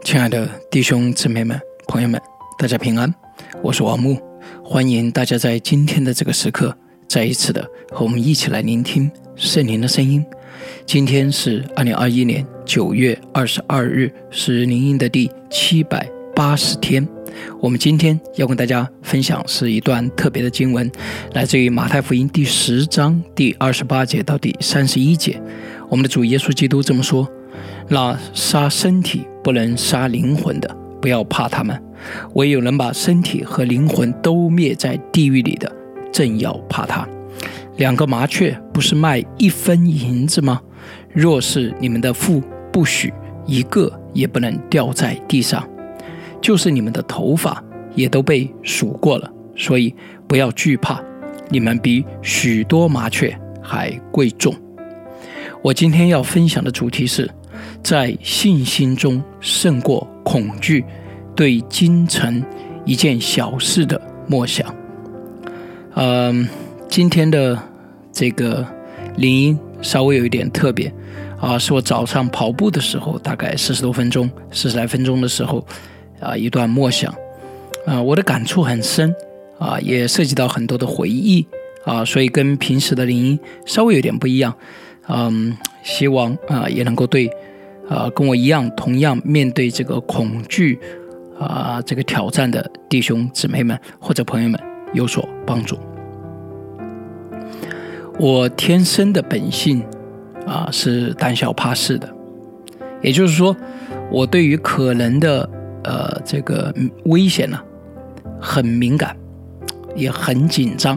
亲爱的弟兄姊妹们、朋友们，大家平安，我是王木，欢迎大家在今天的这个时刻，再一次的和我们一起来聆听圣灵的声音。今天是二零二一年九月二十二日，是灵音的第七百八十天。我们今天要跟大家分享是一段特别的经文，来自于马太福音第十章第二十八节到第三十一节。我们的主耶稣基督这么说。那杀身体不能杀灵魂的，不要怕他们；唯有能把身体和灵魂都灭在地狱里的，正要怕他。两个麻雀不是卖一分银子吗？若是你们的父不许一个也不能掉在地上，就是你们的头发也都被数过了。所以不要惧怕，你们比许多麻雀还贵重。我今天要分享的主题是。在信心中胜过恐惧，对京城一件小事的默想。嗯，今天的这个铃音稍微有一点特别啊，是我早上跑步的时候，大概四十多分钟、四十来分钟的时候啊，一段默想啊，我的感触很深啊，也涉及到很多的回忆啊，所以跟平时的铃音稍微有点不一样。嗯，希望啊也能够对。啊，跟我一样，同样面对这个恐惧啊，这个挑战的弟兄姊妹们或者朋友们有所帮助。我天生的本性啊是胆小怕事的，也就是说，我对于可能的呃这个危险呢很敏感，也很紧张。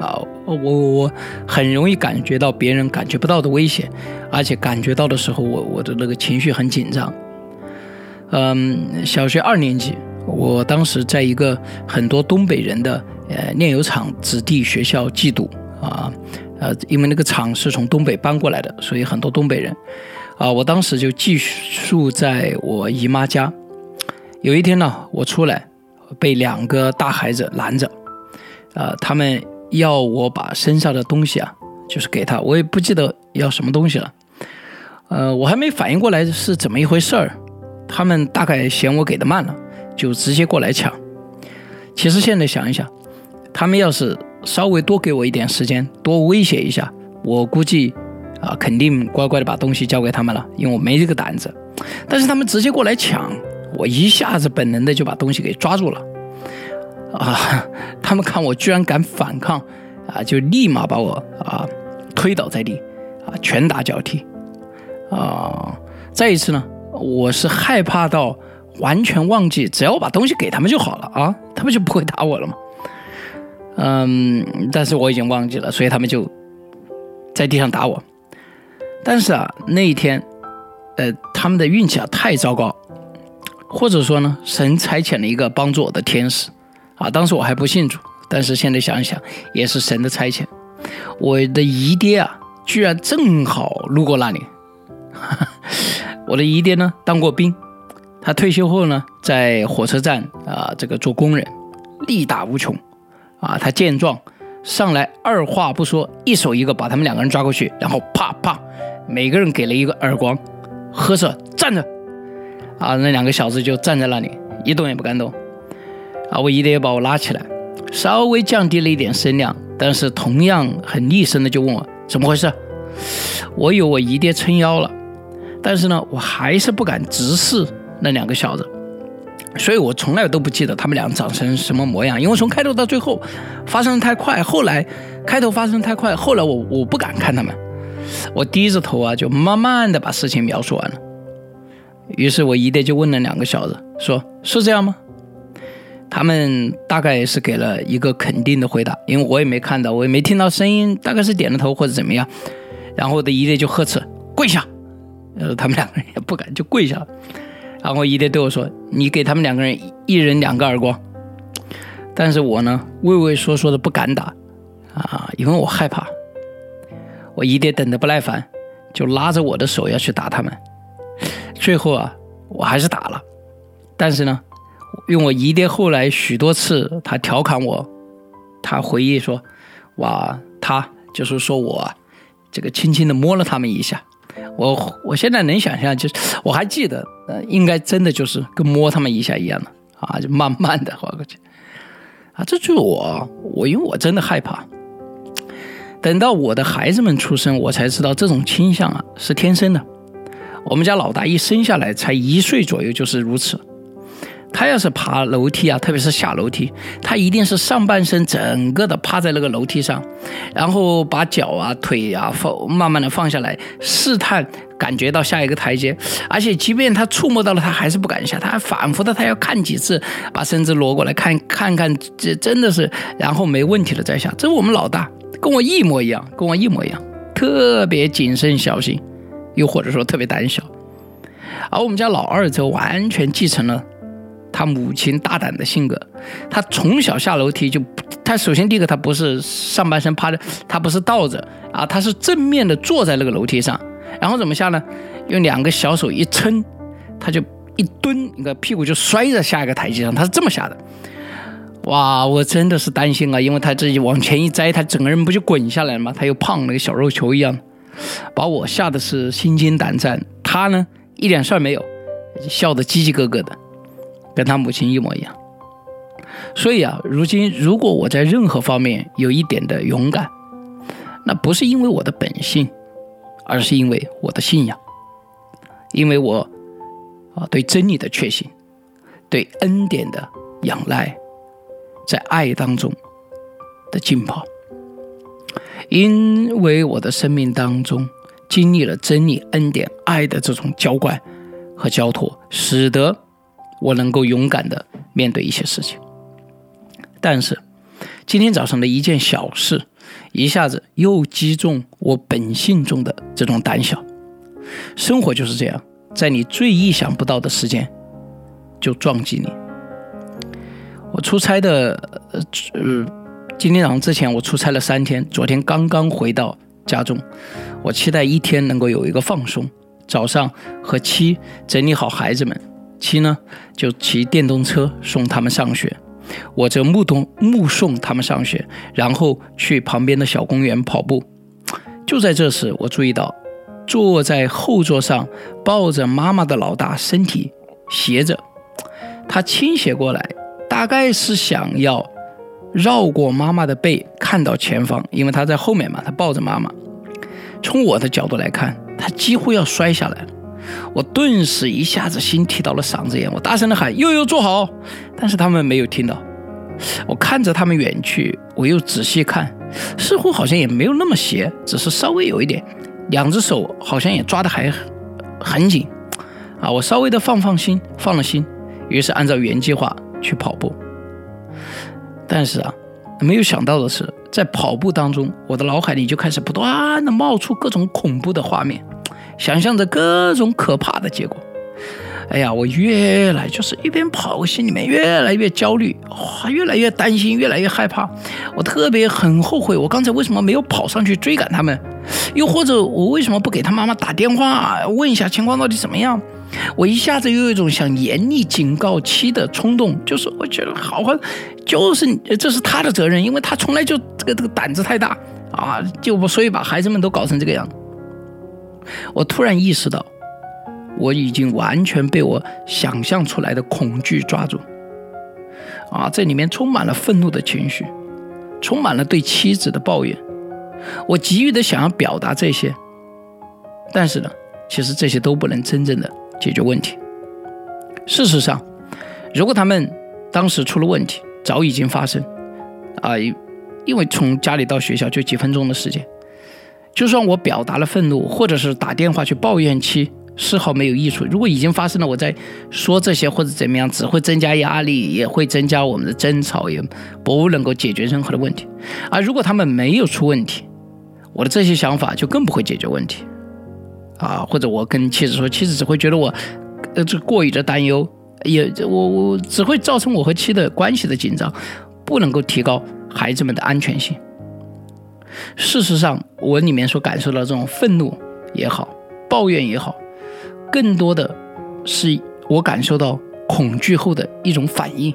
啊，我我我很容易感觉到别人感觉不到的危险，而且感觉到的时候，我我的那个情绪很紧张。嗯，小学二年级，我当时在一个很多东北人的呃炼油厂子弟学校寄读啊，呃，因为那个厂是从东北搬过来的，所以很多东北人啊，我当时就寄宿在我姨妈家。有一天呢，我出来被两个大孩子拦着，啊，他们。要我把身上的东西啊，就是给他，我也不记得要什么东西了。呃，我还没反应过来是怎么一回事儿，他们大概嫌我给的慢了，就直接过来抢。其实现在想一想，他们要是稍微多给我一点时间，多威胁一下，我估计啊，肯定乖乖的把东西交给他们了，因为我没这个胆子。但是他们直接过来抢，我一下子本能的就把东西给抓住了。啊！他们看我居然敢反抗，啊，就立马把我啊推倒在地，啊，拳打脚踢，啊！再一次呢，我是害怕到完全忘记，只要我把东西给他们就好了啊，他们就不会打我了嘛。嗯，但是我已经忘记了，所以他们就在地上打我。但是啊，那一天，呃，他们的运气啊太糟糕，或者说呢，神差遣了一个帮助我的天使。啊，当时我还不信主，但是现在想一想，也是神的差遣。我的姨爹啊，居然正好路过那里。我的姨爹呢，当过兵，他退休后呢，在火车站啊，这个做工人，力大无穷。啊，他见状上来，二话不说，一手一个把他们两个人抓过去，然后啪啪，每个人给了一个耳光，喝着站着。啊，那两个小子就站在那里，一动也不敢动。啊！我姨爹把我拉起来，稍微降低了一点声量，但是同样很厉声的就问我怎么回事。我有我姨爹撑腰了，但是呢，我还是不敢直视那两个小子，所以我从来都不记得他们俩长成什么模样，因为从开头到最后发生的太快，后来开头发生太快，后来我我不敢看他们，我低着头啊，就慢慢的把事情描述完了。于是我姨爹就问那两个小子说：“是这样吗？”他们大概是给了一个肯定的回答，因为我也没看到，我也没听到声音，大概是点了头或者怎么样。然后我的姨爹就呵斥：“跪下！”呃，他们两个人也不敢，就跪下了。然后我姨爹对我说：“你给他们两个人一人两个耳光。”但是我呢，畏畏缩缩的不敢打啊，因为我害怕。我姨爹等得不耐烦，就拉着我的手要去打他们。最后啊，我还是打了，但是呢。用我姨爹后来许多次，他调侃我，他回忆说：“哇，他就是说我这个轻轻的摸了他们一下。”我我现在能想象，就是我还记得呃，应该真的就是跟摸他们一下一样的啊，就慢慢的滑过去。啊，这就是我，我因为我真的害怕。等到我的孩子们出生，我才知道这种倾向啊是天生的。我们家老大一生下来才一岁左右就是如此。他要是爬楼梯啊，特别是下楼梯，他一定是上半身整个的趴在那个楼梯上，然后把脚啊、腿啊放慢慢的放下来，试探感觉到下一个台阶。而且即便他触摸到了，他还是不敢下，他还反复的他要看几次，把身子挪过来看看看，这真的是，然后没问题了再下。这是我们老大，跟我一模一样，跟我一模一样，特别谨慎小心，又或者说特别胆小。而我们家老二则完全继承了。他母亲大胆的性格，他从小下楼梯就，他首先第一个他不是上半身趴着，他不是倒着啊，他是正面的坐在那个楼梯上，然后怎么下呢？用两个小手一撑，他就一蹲，那个屁股就摔在下一个台阶上，他是这么下的。哇，我真的是担心啊，因为他自己往前一栽，他整个人不就滚下来了吗？他又胖，那个小肉球一样，把我吓得是心惊胆战。他呢，一点事儿没有，笑得叽叽咯咯的。跟他母亲一模一样，所以啊，如今如果我在任何方面有一点的勇敢，那不是因为我的本性，而是因为我的信仰，因为我啊对真理的确信，对恩典的仰赖，在爱当中的浸泡，因为我的生命当中经历了真理、恩典、爱的这种浇灌和交托，使得。我能够勇敢的面对一些事情，但是今天早上的一件小事，一下子又击中我本性中的这种胆小。生活就是这样，在你最意想不到的时间就撞击你。我出差的，呃，今天早上之前我出差了三天，昨天刚刚回到家中，我期待一天能够有一个放松，早上和妻整理好孩子们。七呢，就骑电动车送他们上学，我则目送目送他们上学，然后去旁边的小公园跑步。就在这时，我注意到坐在后座上抱着妈妈的老大身体斜着，他倾斜过来，大概是想要绕过妈妈的背，看到前方，因为他在后面嘛，他抱着妈妈。从我的角度来看，他几乎要摔下来了。我顿时一下子心提到了嗓子眼，我大声的喊：“悠悠坐好！”但是他们没有听到。我看着他们远去，我又仔细看，似乎好像也没有那么斜，只是稍微有一点。两只手好像也抓得还很紧。啊，我稍微的放放心，放了心，于是按照原计划去跑步。但是啊，没有想到的是，在跑步当中，我的脑海里就开始不断的冒出各种恐怖的画面。想象着各种可怕的结果，哎呀，我越来就是一边跑，我心里面越来越焦虑，哇，越来越担心，越来越害怕。我特别很后悔，我刚才为什么没有跑上去追赶他们？又或者我为什么不给他妈妈打电话问一下情况到底怎么样？我一下子又有一种想严厉警告妻的冲动，就是我觉得好好，就是这是他的责任，因为他从来就这个这个胆子太大啊，就所以把孩子们都搞成这个样子。我突然意识到，我已经完全被我想象出来的恐惧抓住。啊，这里面充满了愤怒的情绪，充满了对妻子的抱怨。我急于的想要表达这些，但是呢，其实这些都不能真正的解决问题。事实上，如果他们当时出了问题，早已经发生。啊，因为从家里到学校就几分钟的时间。就算我表达了愤怒，或者是打电话去抱怨妻，丝毫没有益处。如果已经发生了，我在说这些或者怎么样，只会增加压力，也会增加我们的争吵，也不能够解决任何的问题。而如果他们没有出问题，我的这些想法就更不会解决问题。啊，或者我跟妻子说，妻子只会觉得我，呃，这过于的担忧，也我我只会造成我和妻的关系的紧张，不能够提高孩子们的安全性。事实上，我里面所感受到这种愤怒也好，抱怨也好，更多的是我感受到恐惧后的一种反应，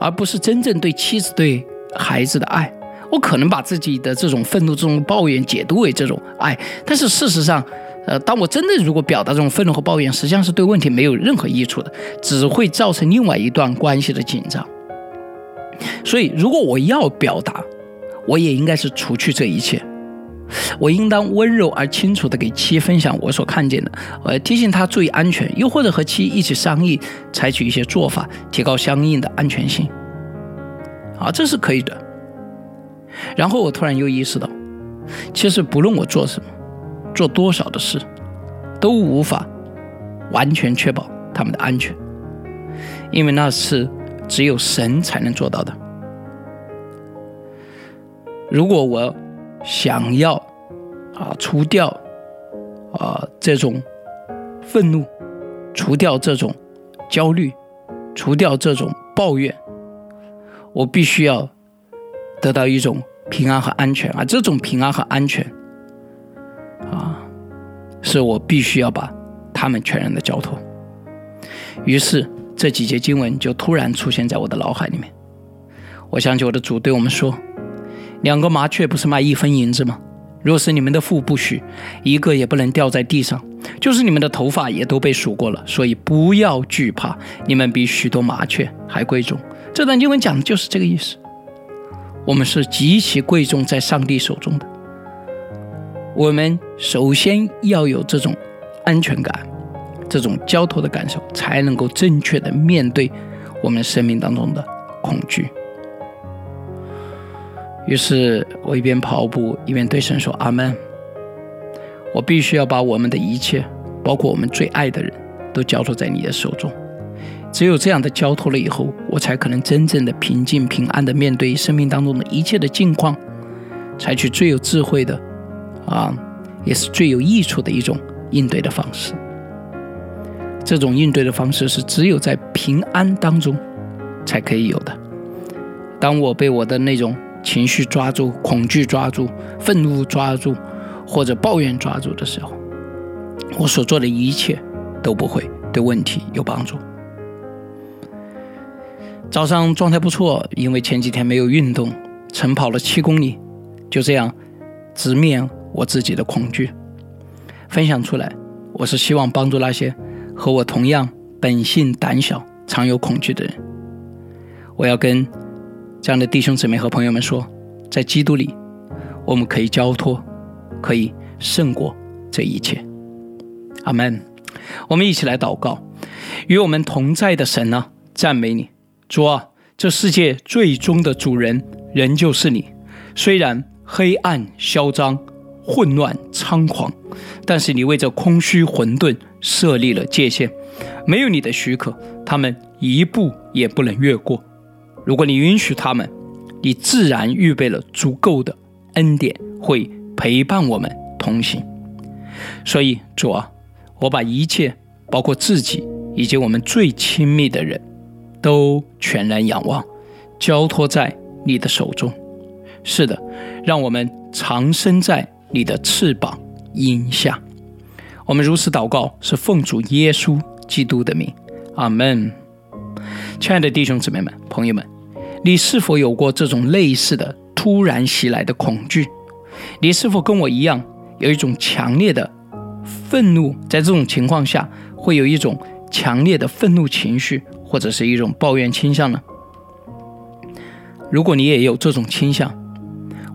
而不是真正对妻子、对孩子的爱。我可能把自己的这种愤怒、这种抱怨解读为这种爱，但是事实上，呃，当我真的如果表达这种愤怒和抱怨，实际上是对问题没有任何益处的，只会造成另外一段关系的紧张。所以，如果我要表达，我也应该是除去这一切。我应当温柔而清楚地给妻分享我所看见的，呃，提醒他注意安全，又或者和妻一起商议，采取一些做法，提高相应的安全性。啊，这是可以的。然后我突然又意识到，其实不论我做什么，做多少的事，都无法完全确保他们的安全，因为那是只有神才能做到的。如果我想要啊除掉啊这种愤怒，除掉这种焦虑，除掉这种抱怨，我必须要得到一种平安和安全啊！这种平安和安全啊，是我必须要把他们全然的交托。于是这几节经文就突然出现在我的脑海里面。我想起我的主对我们说。两个麻雀不是卖一分银子吗？若是你们的腹不许，一个也不能掉在地上。就是你们的头发也都被数过了，所以不要惧怕，你们比许多麻雀还贵重。这段经文讲的就是这个意思。我们是极其贵重在上帝手中的。我们首先要有这种安全感，这种交托的感受，才能够正确的面对我们生命当中的恐惧。于是我一边跑步一边对神说：“阿门。”我必须要把我们的一切，包括我们最爱的人，都交托在你的手中。只有这样的交托了以后，我才可能真正的平静平安的面对生命当中的一切的境况，采取最有智慧的，啊，也是最有益处的一种应对的方式。这种应对的方式是只有在平安当中才可以有的。当我被我的那种。情绪抓住、恐惧抓住、愤怒抓住，或者抱怨抓住的时候，我所做的一切都不会对问题有帮助。早上状态不错，因为前几天没有运动，晨跑了七公里，就这样直面我自己的恐惧，分享出来。我是希望帮助那些和我同样本性胆小、常有恐惧的人。我要跟。这样的弟兄姊妹和朋友们说，在基督里，我们可以交托，可以胜过这一切。阿门。我们一起来祷告，与我们同在的神呢，赞美你，主啊！这世界最终的主人仍旧是你。虽然黑暗嚣张、混乱猖狂，但是你为这空虚混沌设立了界限，没有你的许可，他们一步也不能越过。如果你允许他们，你自然预备了足够的恩典，会陪伴我们同行。所以，主啊，我把一切，包括自己以及我们最亲密的人，都全然仰望，交托在你的手中。是的，让我们藏身在你的翅膀荫下。我们如此祷告，是奉主耶稣基督的名。阿门。亲爱的弟兄姊妹们、朋友们。你是否有过这种类似的突然袭来的恐惧？你是否跟我一样有一种强烈的愤怒？在这种情况下，会有一种强烈的愤怒情绪，或者是一种抱怨倾向呢？如果你也有这种倾向，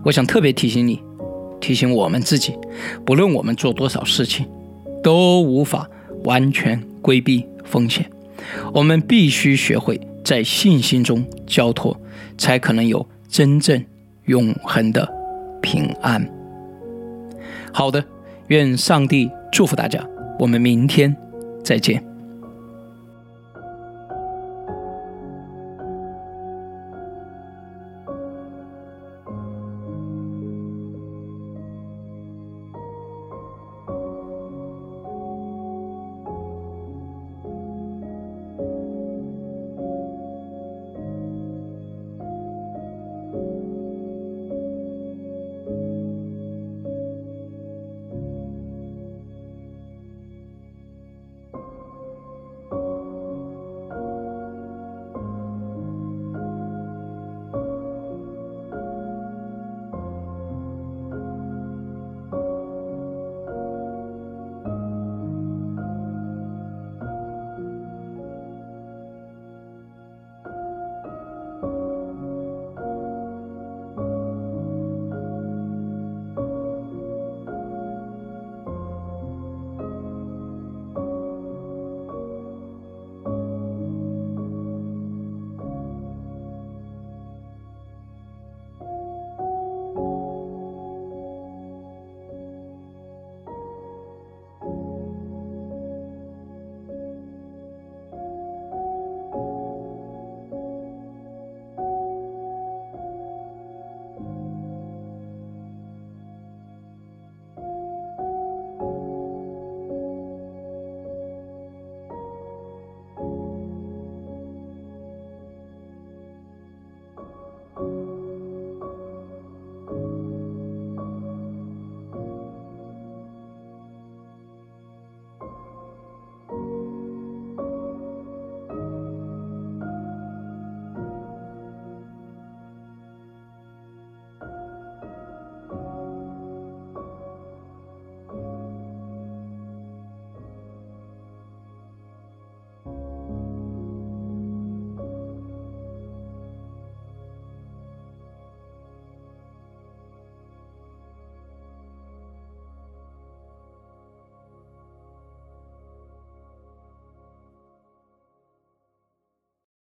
我想特别提醒你，提醒我们自己，不论我们做多少事情，都无法完全规避风险。我们必须学会。在信心中交托，才可能有真正永恒的平安。好的，愿上帝祝福大家，我们明天再见。